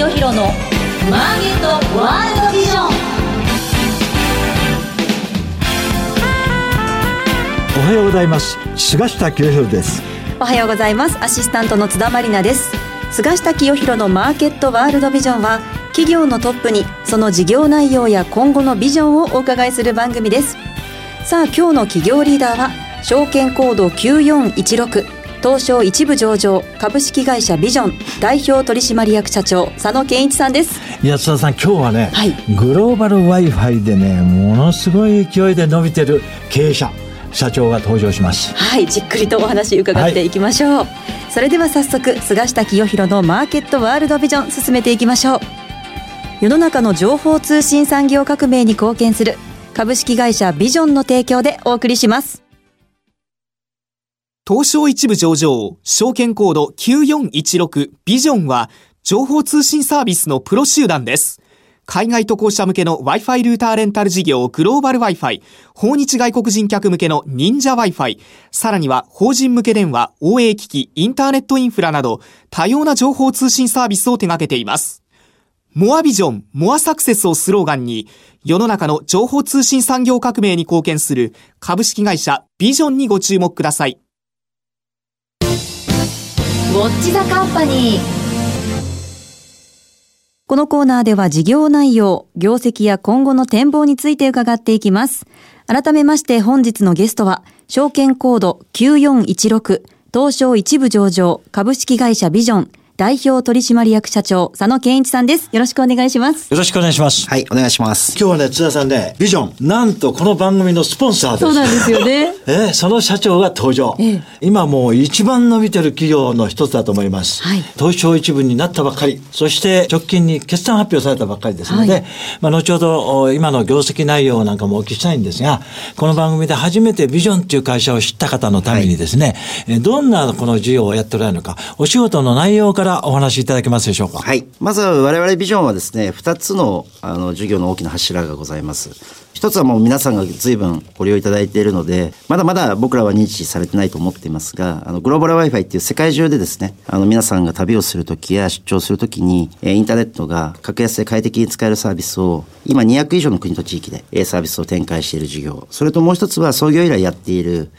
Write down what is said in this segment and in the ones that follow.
清弘のマーケットワールドビジョン。おはようございます。菅下清弘です。おはようございます。アシスタントの津田まりなです。菅下清弘のマーケットワールドビジョンは企業のトップにその事業内容や今後のビジョンをお伺いする番組です。さあ今日の企業リーダーは証券コード9416東証一部上場株式会社ビジョン代表取締役社長佐野健一さんです。安田さん今日はね、はい。グローバル Wi-Fi でねものすごい勢いで伸びてる経営者社長が登場します。はいじっくりとお話伺っていきましょう、それでは早速菅下清弘のマーケットワールドビジョン進めていきましょう。世の中の情報通信産業革命に貢献する株式会社ビジョンの提供でお送りします東証一部上場、証券コード9416ビジョンは、情報通信サービスのプロ集団です。海外渡航者向けの Wi-Fi ルーターレンタル事業グローバル Wi-Fi、訪日外国人客向けの忍者 Wi-Fi、さらには法人向け電話、OA 機器、インターネットインフラなど、多様な情報通信サービスを手掛けています。モアビジョン、モアサクセスをスローガンに、世の中の情報通信産業革命に貢献する株式会社ビジョンにご注目ください。ウォッチザカンパニーこのコーナーでは事業内容、業績や今後の展望について伺っていきます。改めまして本日のゲストは、証券コード9416東証一部上場株式会社ビジョン代表取締役社長佐野健一さんです。よろしくお願いします。よろしくお願いします、はい、お願いします。今日はね津田さんねビジョン。なんとこの番組のスポンサーです。そうなんですよね。えーその社長が登場、ええ。今もう一番伸びてる企業の一つだと思います、はい。東証一部になったばっかり。そして直近に決算発表されたばっかりですので、はい。まあ、後ほどお今の業績内容なんかもお聞きしたいんですがこの番組で初めてビジョンっていう会社を知った方のためにですね、えーどんなこの事業をやっておられるのかお仕事の内容からお話しいただけますでしょうか？はい。まずは我々ビジョンはですね、二つの、あの、事業の大きな柱がございます。一つはもう皆さんが随分ご利用いただいているので、まだまだ僕らは認知されてないと思っていますが、あの、グローバル Wi-Fi っていう世界中でですね、あの、皆さんが旅をするときや出張するときに、えインターネットが格安で快適に使えるサービスを、今200以上の国と地域で、サービスを展開している事業。それともう一つは創業以来やっている、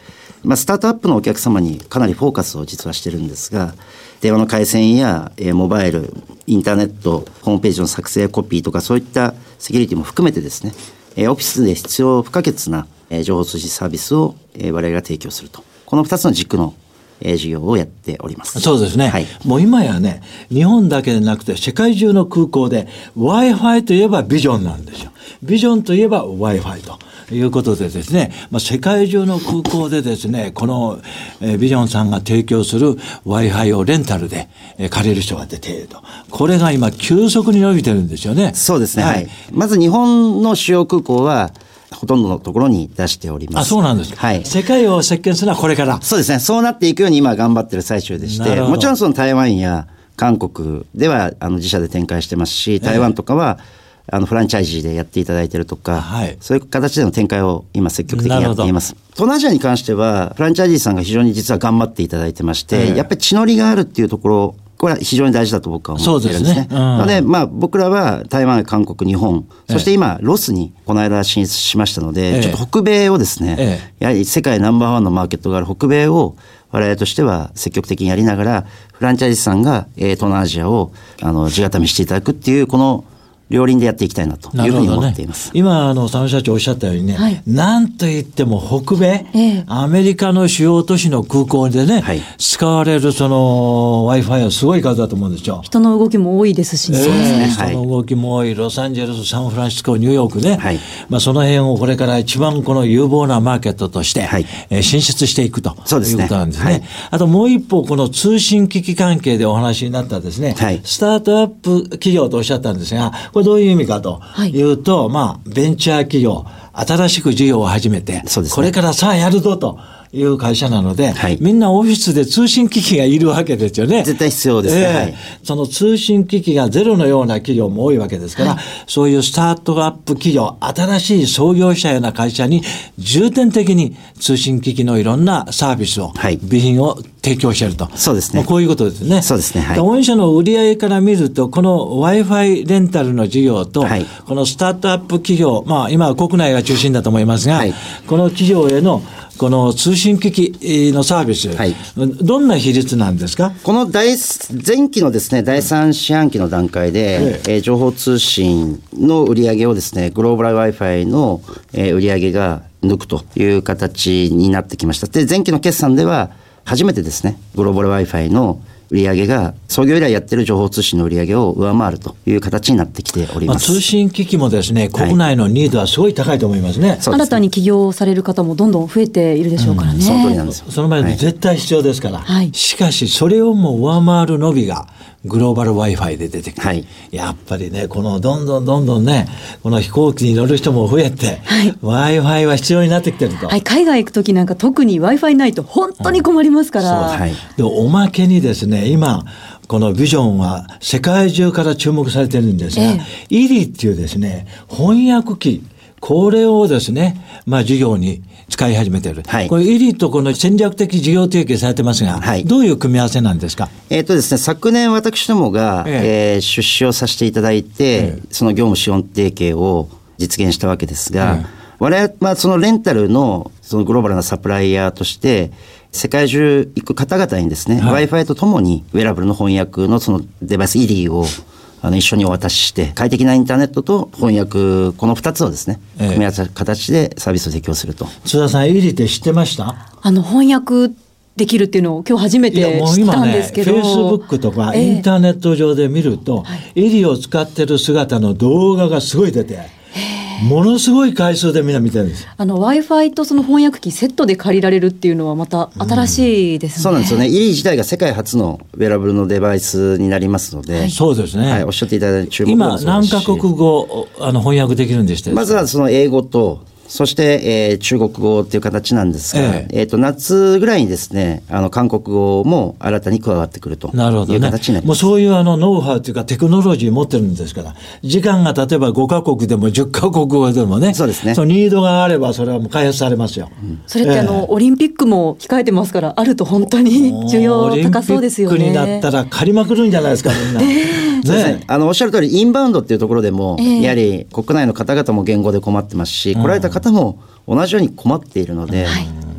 まあ、スタートアップのお客様にかなりフォーカスを実はしてるんですが、電話の回線や、えーモバイル、インターネット、ホームページの作成やコピーとかそういったセキュリティも含めてですね、えーオフィスで必要不可欠な、えー情報通信サービスを、えー我々が提供すると。この二つの軸の、えー事業をやっております。そうですね、はい。もう今やね、日本だけでなくて世界中の空港で Wi-Fi といえばビジョンなんですよ。ビジョンといえば Wi-Fi と。いうことでですね、まあ、世界中の空港でですね、この、えービジョンさんが提供する Wi-Fi をレンタルで、えー借りる人が出ていると。これが今急速に伸びてるんですよね。そうですね。ははいい。まず日本の主要空港は、ほとんどのところに出しております。あ、そうなんです。はい。世界を席巻するのはこれから。そうですね。そうなっていくように今頑張ってる最中でして、もちろんその台湾や韓国ではあの自社で展開してますし、台湾とかは、あのフランチャイジーでやっていただいてるとか、はい。そういう形での展開を今積極的にやっています。東南アジアに関しては、フランチャイジーさんが非常に実は頑張っていただいてまして、ええやっぱり血のりがあるっていうところ、これは非常に大事だと僕は思っているんですね。すね。うんなので、まあ僕らは台湾、韓国、日本、そして今、ロスにこの間進出しましたので、ええ。ちょっと北米をですね、ええ。やはり世界ナンバーワンのマーケットがある北米を我々としては積極的にやりながら、フランチャイズさんが、えー東南アジアをあの地固めしていただくっていう、この両輪でやっていきたいなというふうに思っています。今、あの、佐野社長おっしゃったようにね、はい。なんといっても北米、ええ。アメリカの主要都市の空港でね、はい。使われるその Wi-Fi はすごい数だと思うんですよ。人の動きも多いですしね。そうですね。はい人の動きも多い、ロサンゼルス、サンフランシスコ、ニューヨークね、はい。まあ、その辺をこれから一番この有望なマーケットとして、はい。えー進出していくとそうですねいうことなんですね。はい。あともう一方、この通信機器関係でお話になったですね、はい。スタートアップ企業とおっしゃったんですが、これどういう意味かとい。うと、まあ、ベンチャー企業、新しく事業を始めて、ね。これからさあやるぞという会社なので、はい。みんなオフィスで通信機器がいるわけですよね。絶対必要ですね。ええ。はい。その通信機器がゼロのような企業も多いわけですから、そういうスタートアップ企業、新しい創業者ような会社に重点的に通信機器のいろんなサービスを、はい。備品を提供していると。そうですね。まあこういうことですね。そうですね。はい。で御社の売上から見ると、この Wi-Fi レンタルの事業と、はい。このスタートアップ企業、まあ今は国内が中心だと思いますが、はい。この企業へのこの通信機器のサービス、はい。どんな比率なんですか？この第前期のですね第3四半期の段階で、えー情報通信の売り上げをですねグローバル Wi-Fi の、えー売り上げが抜くという形になってきました。で前期の決算では初めてですねグローバル Wi-Fi の売り上げが創業以来やってる情報通信の売り上げを上回るという形になってきておりまあ、ます。通信機器もですね、国内のニーズはすごい高いと思いますね。そうです新たに起業される方もどんどん増えているでしょうからね。その通りなんですよ。その前に絶対必要ですから。はいしかし、それをも上回る伸びが、グローバル Wi-Fi で出てきて、はいやっぱりね、このどんどんどんどんね、この飛行機に乗る人も増えて、Wi-Fi は必要になってきてると。はい、海外行くときなんか特に Wi-Fi ないと本当に困りますから。はい。でおまけにですね、今、このビジョンは世界中から注目されてるんですが、えイリっていうですね、翻訳機、これをですね、まあ事業に使い始めてる。はい。これイリとこの戦略的事業提携されてますが、はい。どういう組み合わせなんですか？えっ、とですね、昨年私どもが、ええ。ー出資をさせていただいて、その業務資本提携を実現したわけですが、ええ。我々はそのレンタルのそのグローバルなサプライヤーとして、世界中行く方々にですね、はい。Wi-Fi とともにウェアラブルの翻訳のそのデバイス ED をあの一緒にお渡しして、快適なインターネットと翻訳、この2つをですね、ええ。組み合わせた形でサービスを提供すると。津田さん、イリって知ってました？あの翻訳できるっていうのを今日初めて知ったんもう今ね、ですけど。フェイスブックとかええ。インターネット上で見ると、イリを使ってる姿の動画がすごい出て、ものすごい回数でみんな見てるんです。あの Wi-Fi とその翻訳機セットで借りられるっていうのはまた新しいですね。そうなんですよね。イリー自体が世界初のウェアラブルのデバイスになりますので、そうですね。はい、おっしゃっていただいた注目今、何カ国語あの翻訳できるんでしたまずはその英語と、そして、えー中国語っていう形なんですが、えええっ、と、夏ぐらいにですね、あの、韓国語も新たに加わってくるというなるほどね。もう形になります。そういうあのノウハウというかテクノロジー持ってるんですから、時間が例えば5カ国でも10カ国語でもね、そうですねのニードがあればそれはもう開発されますよ。それってあの、オリンピックも控えてますからあると本当に需要高そうですよね。オリンピックになったら借りまくるんじゃないですか、みんな。ね。あの、おっしゃる通り、インバウンドっていうところでも、ええやはり国内の方々も言語で困ってますし、来られた方も同じように困っているので、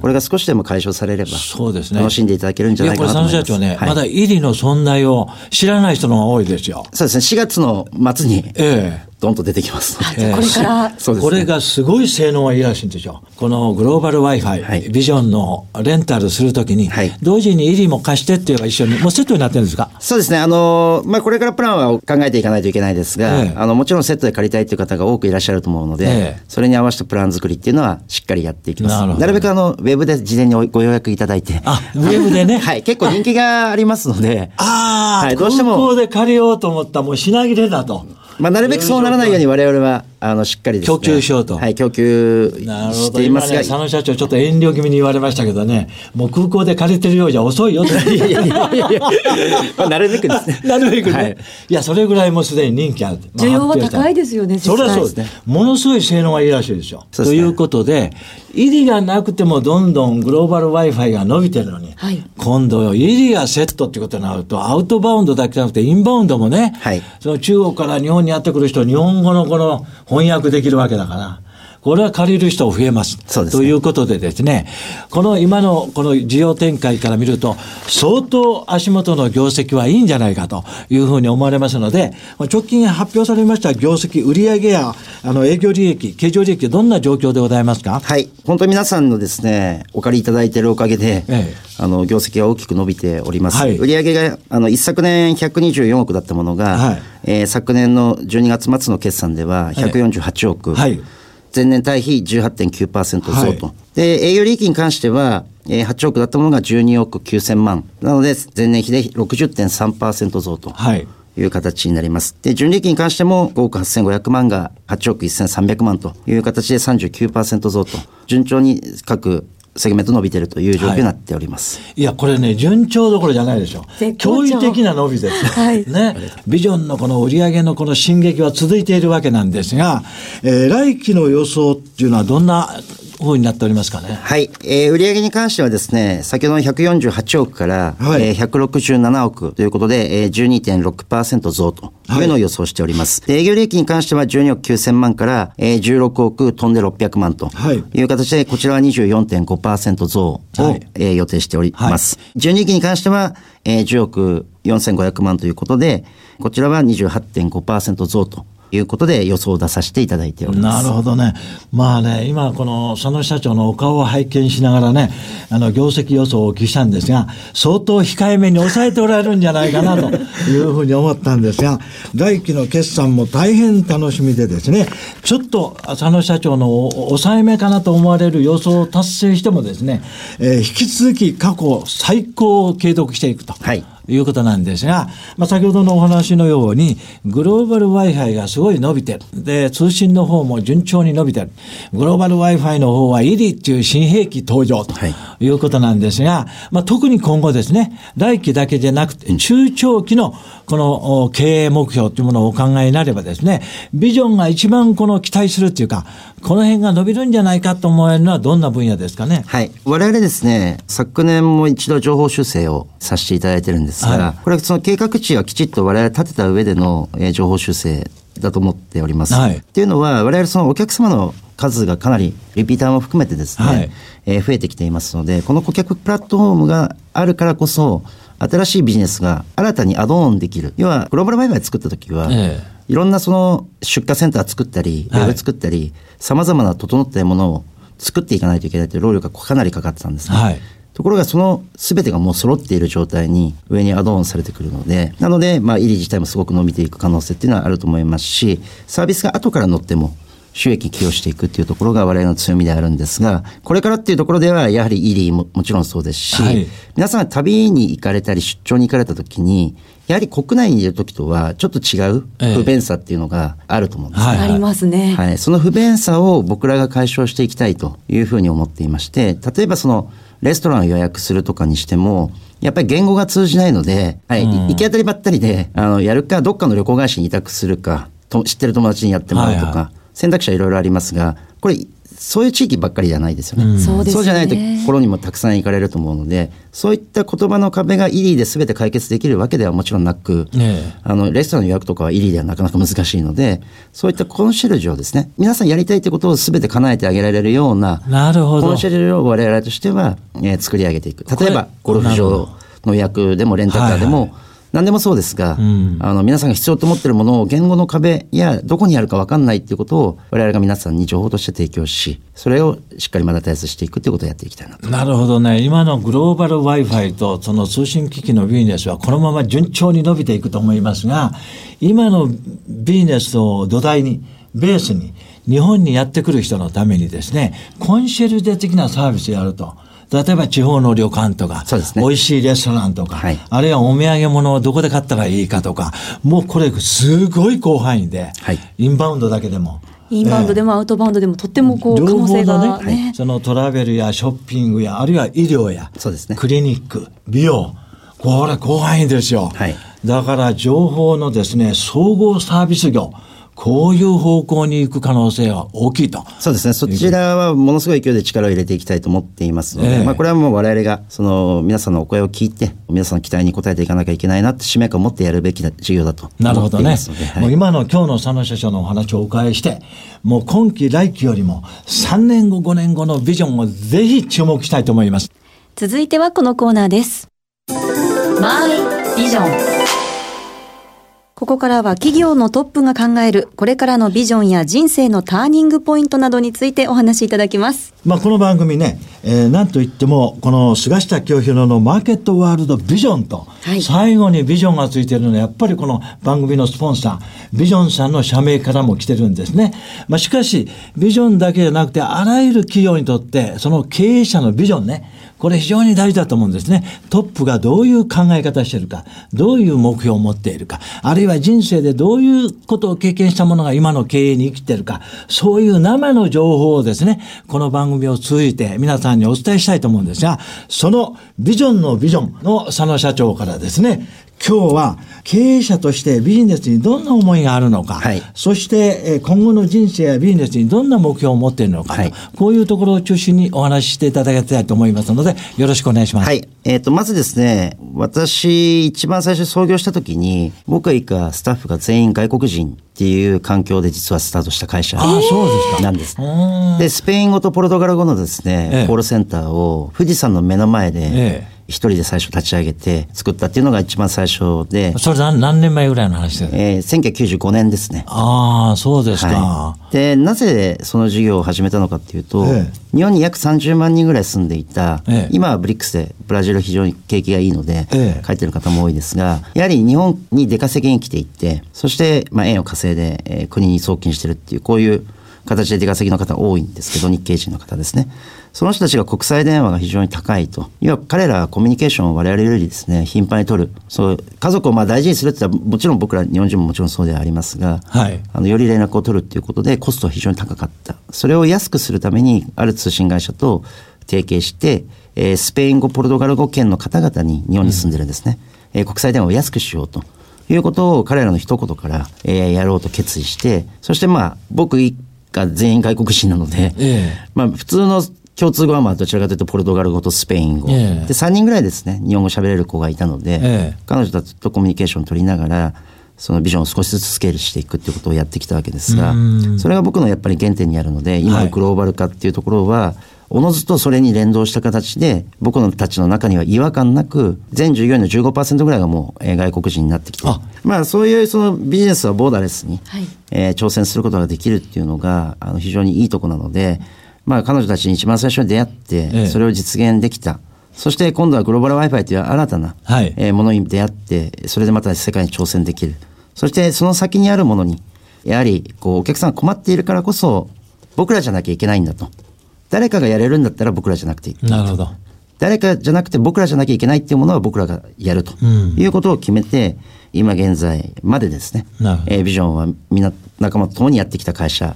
これが少しでも解消されれば、そうですね。楽しんでいただけるんじゃないかなと思います。や、これ、佐野社長ね、はいまだイリの存在を知らない人の方が多いですよ。そうですね、4月の末に、ええドンと出てきますので。ええこれからそうですねこれがすごい性能がいいらしいんですよ。このグローバル Wi-Fi、はいビジョンのレンタルするときに、はい同時にイリも貸してって言えば一緒に、もうセットになってるんですか？そうですね。あの、まあ、これからプランは考えていかないといけないですが、ええあの、もちろんセットで借りたいという方が多くいらっしゃると思うので、ええそれに合わせたプラン作りっていうのはしっかりやっていきます。なるほどるべくあの、ウェブで事前にご予約いただいて。あウェブでね？はい。結構人気がありますので、ああ、はいどうしても空港で借りようと思ったらもう品切れだと。まあ、なるべくそうならないように我々は、あの、しっかりですね。供給しようとはい、供給なるほど。していますが。今ね、佐野社長ちょっと遠慮気味に言われましたけどね、もう空港で借りてるようじゃ遅いよと。いやいやいやいやいやまあなるべくですね なるべくね。はいい、や、それぐらいもうすでに人気ある。まあ需要は高いですよねそれはそうですね。ものすごい性能がいいらしいですよ。ねということで、入りがなくてもどんどんグローバル Wi-Fi が伸びてるのに、はい今度、入りがセットってことになると、アウトバウンドだけじゃなくて、インバウンドもね、はいその中国から日本にやってくる人、日本語のこの翻訳できるわけだから、これは借りる人増えます。そうですねということでですね、この今のこの事業展開から見ると、相当足元の業績はいいんじゃないかというふうに思われますので、直近発表されました業績、売上やあの営業利益、経常利益、どんな状況でございますか？はい。本当に皆さんのですね、お借りいただいているおかげで、ええあの、業績が大きく伸びております。はい売上が、あの、一昨年124億だったものが、はいえー昨年の12月末の決算では148億。はい前年対比18.9%増と。はで、営業利益に関しては、えー8億だったものが12億9000万。なので、前年比で60.3%増と。はい。いう形になります。で、純利益に関しても5億8500万が8億1300万という形で39%増と、順調に各セグメント伸びてるという状況になっております。いや、これね、順調どころじゃないでしょ。う驚異的な伸びです。はいね。ビジョンのこの売上のこの進撃は続いているわけなんですが、えー来期の予想っていうのはどんな風になっておりますかね？はい。えー売上に関してはですね、先ほどの148億から、はいえー167億ということで、えー、12.6%増というのを予想しております。で営業利益に関しては12億9000万から、えー16億飛んで600万とはいいう形で、こちらは24.5%増を、はいえー予定しております。純利益に関しては、えー10億4500万ということで、こちらは28.5%増ということで予想を出させていただいております。なるほどね。まあね、今この佐野社長のお顔を拝見しながらね、あの、業績予想をお聞きしたんですが、相当控えめに抑えておられるんじゃないかなと いうふうに思ったんですが、来期の決算も大変楽しみでですね、ちょっと佐野社長のお抑えめかなと思われる予想を達成してもですね、えー引き続き過去最高を継続していくと。はいいうことなんですが、まあ、先ほどのお話のように、グローバル Wi-Fi がすごい伸びてる。で、通信の方も順調に伸びてる。グローバル Wi-Fi の方はイリっていう新兵器登場とはいいうことなんですが、まあ、特に今後ですね、来期だけでなくて、中長期のこのお経営目標というものをお考えになればですね、ビジョンが一番この期待するっていうか、この辺が伸びるんじゃないかと思えるのはどんな分野ですかね？はい。我々ですね、昨年も一度情報修正をさせていただいてるんですが、はいこれはその計画値はきちっと我々立てた上での、えー情報修正だと思っております。はいっていうのは、我々そのお客様の数がかなりリピーターも含めてですね、はいえー増えてきていますので、この顧客プラットフォームがあるからこそ、新しいビジネスが新たにアドオンできる。要は、グローバルバイバイ作った時は、ええいろんなその出荷センター作ったり、ウはいェブ作ったり、様々な整ったものを作っていかないといけないという労力がかなりかかってたんですね。はいところがその全てがもう揃っている状態に上にアドオンされてくるので、なので、まあ、イリ自体もすごく伸びていく可能性っていうのはあると思いますし、サービスが後から乗っても収益に寄与していくっていうところが我々の強みであるんですが、これからっていうところではやはりイリももちろんそうですし、はい。皆さん旅に行かれたり出張に行かれた時に、やはり国内にいる時とはちょっと違うええ。不便さっていうのがあると思うんですね。はいありますね。はい、その不便さを僕らが解消していきたいというふうに思っていまして、例えばそのレストランを予約するとかにしても、やっぱり言語が通じないので、はい、行き当たりばったりで、あの、やるか、どっかの旅行会社に委託するか、と知ってる友達にやってもらうとか、はいは選択肢はいろいろありますが、これ、そういう地域ばっかりじゃないですよね。そうですね。そうじゃないところにもたくさん行かれると思うので、そういった言葉の壁がイリーで全て解決できるわけではもちろんなく、ええ。あの、レストランの予約とかはイリーではなかなか難しいので、そういったコンシェルジュをですね、皆さんやりたいということを全て叶えてあげられるような、なるほど。コンシェルジュを我々としては、えー作り上げていく。例えば、ゴルフ場の予約でもレンタカーでも、はいは何でもそうですが、んあの、皆さんが必要と思っているものを言語の壁やどこにあるか分かんないっていうことを我々が皆さんに情報として提供し、それをしっかりマネタイズしていくっていうことをやっていきたいなと。なるほどね。今のグローバル Wi-Fi とその通信機器のビジネスはこのまま順調に伸びていくと思いますが、今のビジネスを土台に、ベースに、日本にやってくる人のためにですね、コンシェルジュ的なサービスをやると。例えば地方の旅館とか、そうですね美味しいレストランとか、はいあるいはお土産物をどこで買ったらいいかとか、もうこれすごい広範囲で、はいインバウンドだけでも。インバウンドでもアウトバウンドでもとってもこう可能性が両方のね。そのトラベルやショッピングや、あるいは医療や、そうですねクリニック、美容、これ広範囲ですよ。はいだから情報のですね、総合サービス業、こういう方向に行く可能性は大きいと。そうですね。そちらはものすごい勢いで力を入れていきたいと思っていますので、ええまあこれはもう我々がその皆さんのお声を聞いて、皆さんの期待に応えていかなきゃいけないなって使命感を持ってやるべきな事業だとなるほどね。はいもう今の今日の佐野社長のお話をお伺いして、もう今期来期よりも3年後5年後のビジョンをぜひ注目したいと思います。続いてはこのコーナーです。マイビジョンここからは企業のトップが考えるこれからのビジョンや人生のターニングポイントなどについてお話しいただきます。まあ、この番組ね、えーなんといっても、この菅下清弘のマーケットワールドビジョンと、はい最後にビジョンがついているのは、やっぱりこの番組のスポンサー、ビジョンさんの社名からも来てるんですね。まあ、しかし、ビジョンだけじゃなくて、あらゆる企業にとって、その経営者のビジョンね、これ非常に大事だと思うんですね。トップがどういう考え方してるか、どういう目標を持っているか、あるいは人生でどういうことを経験したものが今の経営に生きてるか、そういう生の情報をですね、この番組を通じて皆さんにお伝えしたいと思うんですが、そのビジョンのビジョンの佐野社長からですね、今日は経営者としてビジネスにどんな思いがあるのか、はいそしてえー今後の人生やビジネスにどんな目標を持っているのかと、はいこういうところを中心にお話ししていただきたいと思いますので、よろしくお願いします。はい。えっ、と、まずですね、私、一番最初創業した時に、僕が以下スタッフが全員外国人っていう環境で実はスタートした会社ああ、そうですか。なんです。うんで、スペイン語とポルトガル語のですね、ええコールセンターを富士山の目の前えでえ、一人で最初立ち上げて作ったっていうのが一番最初で、それ何何年前ぐらいの話ですかえー、1995年ですね。ああ、そうですか。はい、でなぜその事業を始めたのかっていうと、え日本に約30万人ぐらい住んでいた、ええ。今はブリックスでブラジル非常に景気がいいので、ええ。帰ってる方も多いですがやはり日本に出稼ぎに来ていってそして、まあ、円を稼いで、えー国に送金してるっていうこういう形で出稼ぎの方多いんですけど日系人の方ですねその人たちが国際電話が非常に高いと。要は彼らはコミュニケーションを我々よりですね頻繁に取る。そう家族をまあ大事にするって言ったらもちろん僕ら日本人ももちろんそうではありますが、はい。あのより連絡を取るっていうことでコストは非常に高かった。それを安くするためにある通信会社と提携して、えースペイン語ポルトガル語圏の方々に日本に住んでるんですね、えー国際電話を安くしようということを彼らの一言から、えーやろうと決意してそしてまあ僕一家全員外国人なので、ええ。まあ普通の共通語はまあどちらかというとポルトガル語とスペイン語、ええ。で3人ぐらいですね日本語喋れる子がいたので、ええ。彼女たちとコミュニケーションを取りながらそのビジョンを少しずつスケールしていくっていうことをやってきたわけですがうん。それが僕のやっぱり原点にあるので今はい。のグローバル化っていうところは、おのずとそれに連動した形で僕のたちの中には違和感なく全従業員の15%ぐらいがもうえー外国人になってきてあ。まあそういうそのビジネスはボーダーレスに、はい。えー挑戦することができるっていうのがあの非常にいいとこなので、まあ、彼女たちに一番最初に出会って、ええ。それを実現できた。そして今度はグローバル Wi-Fi という新たな、ものに出会ってそれでまた世界に挑戦できる。そしてその先にあるものにやはりこうお客さんが困っているからこそ僕らじゃなきゃいけないんだと。誰かがやれるんだったら僕らじゃなくていい。なるほど。誰かじゃなくて僕らじゃなきゃいけないっていうものは僕らがやるとうん。いうことを決めて、今現在までですね。えービジョンはみんな仲間と共にやってきた会社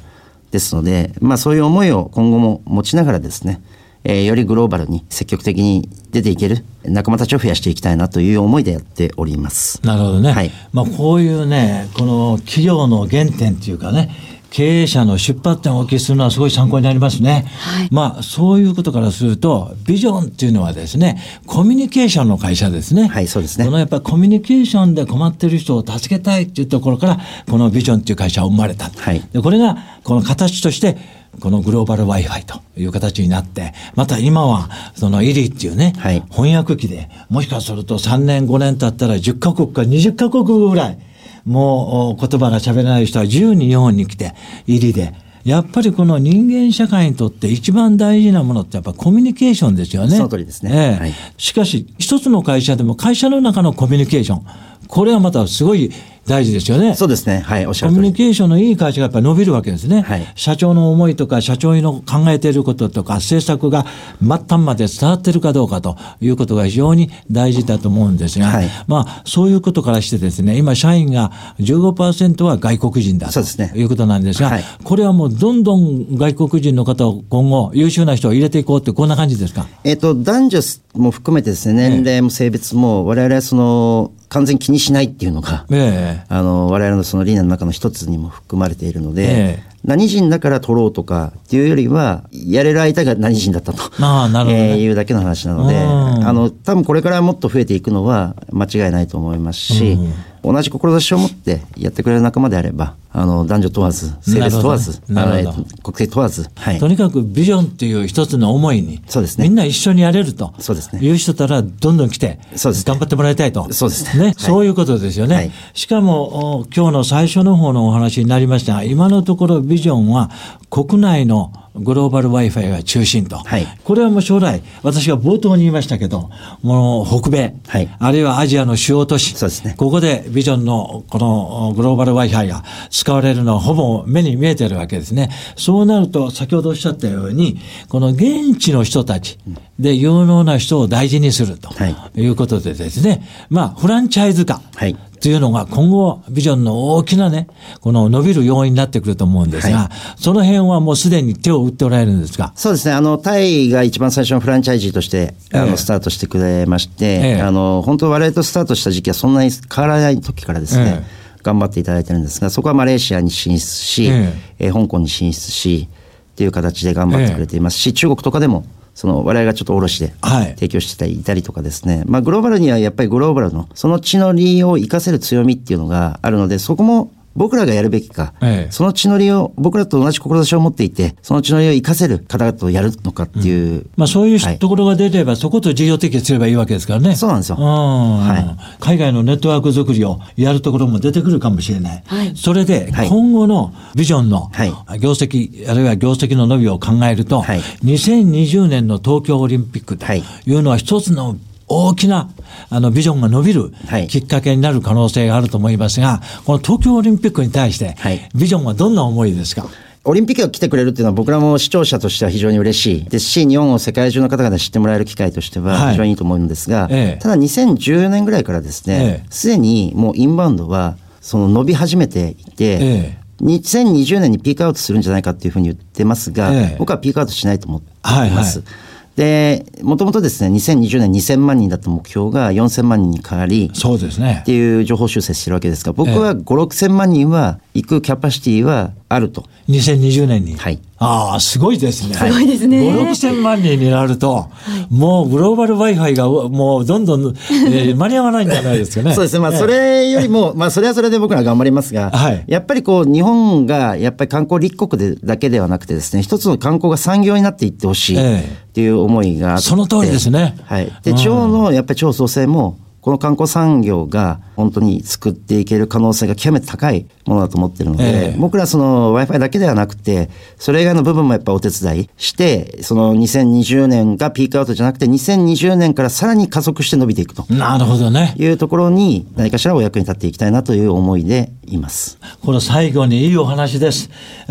ですので、まあ、そういう思いを今後も持ちながらですね、えーよりグローバルに積極的に出ていける仲間たちを増やしていきたいなという思いでやっております。なるほどね。はいまあこういうね、この企業の原点っていうかね、経営者の出発点をお聞きするのはすごい参考になりますね。はいまあそういうことからすると、ビジョンっていうのはですね、コミュニケーションの会社ですね。はいそうですねこのやっぱりコミュニケーションで困ってる人を助けたいっていうところから、このビジョンっていう会社は生まれた。はいでこれがこの形としてこのグローバル Wi-Fi という形になって、また今はそのイリっていうね、はい翻訳機で、もしかすると3年5年経ったら10カ国か20カ国ぐらい、もうお言葉が喋れない人は自由に日本に来て、イリで。やっぱりこの人間社会にとって一番大事なものってやっぱコミュニケーションですよね。その通りですねええはいしかし、一つの会社でも会社の中のコミュニケーション。これはまたすごい大事ですよね。そうですね。はい、おっしゃコミュニ。ケーションのいい会社がやっぱり伸びるわけですね。はい社長の思いとか、社長の考えていることとか、政策が末端まで伝わっているかどうかということが非常に大事だと思うんですが、はいまあ、そういうことからしてですね、今、社員が15%は外国人だとそうですねいうことなんですが、はいこれはもうどんどん外国人の方を今後、優秀な人を入れていこうって、こんな感じですか？えっ、と、男女も含めてですね、年齢も性別も、我々はその、完全に気にしないっていうのが、ええ。あの、我々のその理念の中の一つにも含まれているので、ええ。何人だから取ろうとかっていうよりは、やれる相手が何人だったと。ああなるほどね。えーいうだけの話なので、うん。あの、多分これからもっと増えていくのは間違いないと思いますし、同じ志を持ってやってくれる仲間であれば、あの、男女問わず、性別問わず、なるほどなるほどあのえー国籍問わず、はいと。にかくビジョンっていう一つの思いに、そうですねみんな一緒にやれると。そうですねいう人たらどんどん来て、そうですね頑張ってもらいたいと。そうですねはいそういうことですよね。はいしかも、お今日の最初の方のお話になりましたが、今のところビジョンは国内のグローバル Wi-Fi が中心と。はいこれはもう将来、私が冒頭に言いましたけど、もう北米、はいあるいはアジアの主要都市、そうですねここでビジョンのこのグローバル Wi-Fi が使われるのはほぼ目に見えてるわけですね。そうなると、先ほどおっしゃったように、この現地の人たちで有能な人を大事にするとはい。いうことでですね、まあ、フランチャイズ化。はい。というのが今後、ビジョンの大きなね、この伸びる要因になってくると思うんですが、はその辺はもうすでに手を打っておられるんですが。そうですね。あの、タイが一番最初のフランチャイジーとして、あの、ええスタートしてくれまして、ええ。あの、本当我々とスタートした時期はそんなに変わらない時からですね、え頑張っていただいてるんですが、そこはマレーシアに進出し、ええ。ー香港に進出し、っていう形で頑張ってくれていますし、中国とかでも、その我々がちょっと卸ではい。提供していたりとかですね、まあグローバルにはやっぱりグローバルのその地の利を活かせる強みっていうのがあるので、そこも僕らがやるべきか、ええ。その地の利を僕らと同じ志を持っていて、その地の利を活かせる方々とやるのかっていう。まあそういうはい。ところが出れば、そこと事業提携すればいいわけですからね。そうなんですよ。うん。は海外のネットワーク作りをやるところも出てくるかもしれない。はい。それで、はい。今後のビジョンのはい。業績、あるいは業績の伸びを考えると、はい。2020年の東京オリンピックとはい。いうのは一つの大きなあのビジョンが伸びるはい。きっかけになる可能性があると思いますが、この東京オリンピックに対してはい、ビジョンはどんな思いですか、オリンピックが来てくれるっていうのは僕らも視聴者としては非常に嬉しい。ですし、日本を世界中の方々に知ってもらえる機会としてははい。非常にいいと思うんですが、ええ。ただ2014年ぐらいからですねええ、すでにもうインバウンドはその伸び始めていて、ええ。2020年にピークアウトするんじゃないかっていうふうに言ってますが、ええ。僕はピークアウトしないと思っています。はいはいで、もともとですね、2020年2000万人だった目標が4000万人に変わり、そうですねって。いう情報修正してるわけですが、僕は5、6千万人は行くキャパシティはあると。2020年に。はいああ、すごいですね。すごいですね5、6千万人になると、もうグローバル Wi-Fi がもうどんどん、えー間に合わないんじゃないですかね。そうですね。まあ、ええそれよりも、まあ、それはそれで僕ら頑張りますが、はいやっぱりこう、日本が、やっぱり観光立国でだけではなくてですね、一つの観光が産業になっていってほしいええっていう思いがあって、その通りですねはい。で、うん地方のやっぱり地方創生も、この観光産業が本当に作っていける可能性が極めて高いものだと思ってるので、ええ僕らその Wi-Fi だけではなくて、それ以外の部分もやっぱお手伝いして、その2020年がピークアウトじゃなくて、2020年からさらに加速して伸びていくと。なるほどね。いうところに何かしらお役に立っていきたいなという思いでいます。この最後にいいお話です。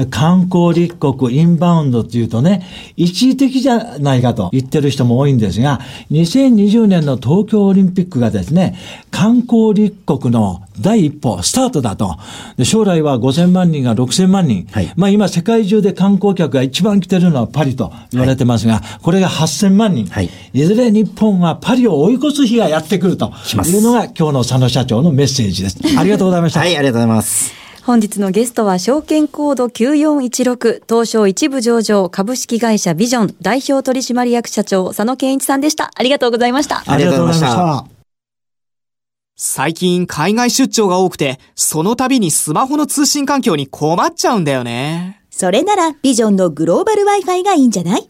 観光立国、インバウンドっていうとね、一時的じゃないかと言ってる人も多いんですが、2020年の東京オリンピックがですね、観光立国の第一歩、スタートだと。で将来は5000万人が6000万人。はいまあ今世界中で観光客が一番来てるのはパリと言われてますが、これが8000万人。はいいずれ日本はパリを追い越す日がやってくるというのが今日の佐野社長のメッセージです。ありがとうございました。はい、ありがとうございます。本日のゲストは証券コード9416東証一部上場株式会社ビジョン代表取締役社長佐野健一さんでした。ありがとうございました。ありがとうございました。最近海外出張が多くて、その度にスマホの通信環境に困っちゃうんだよね。それならビジョンのグローバル Wi-Fi がいいんじゃない？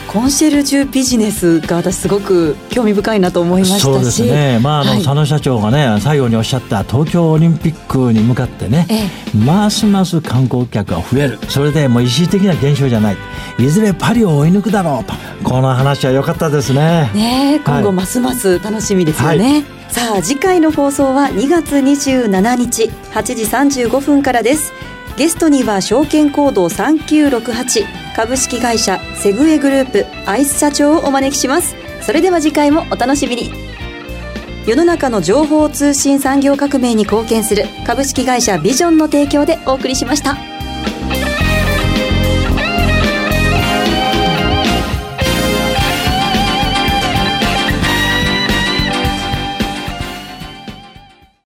コンシェルジュビジネスが私すごく興味深いなと思いましたし。そうですね、まああのはい。佐野社長がね最後におっしゃった東京オリンピックに向かってね、えますます観光客が増える。それでもう一時的な現象じゃない。いずれパリを追い抜くだろうと。この話は良かったですね。ねえ今後ますます楽しみですよね、さあ次回の放送は2月27日8時35分からです。ゲストには証券コード3968株式会社セグウェグループアイス社長をお招きします。それでは次回もお楽しみに。世の中の情報通信産業革命に貢献する株式会社ビジョンの提供でお送りしました。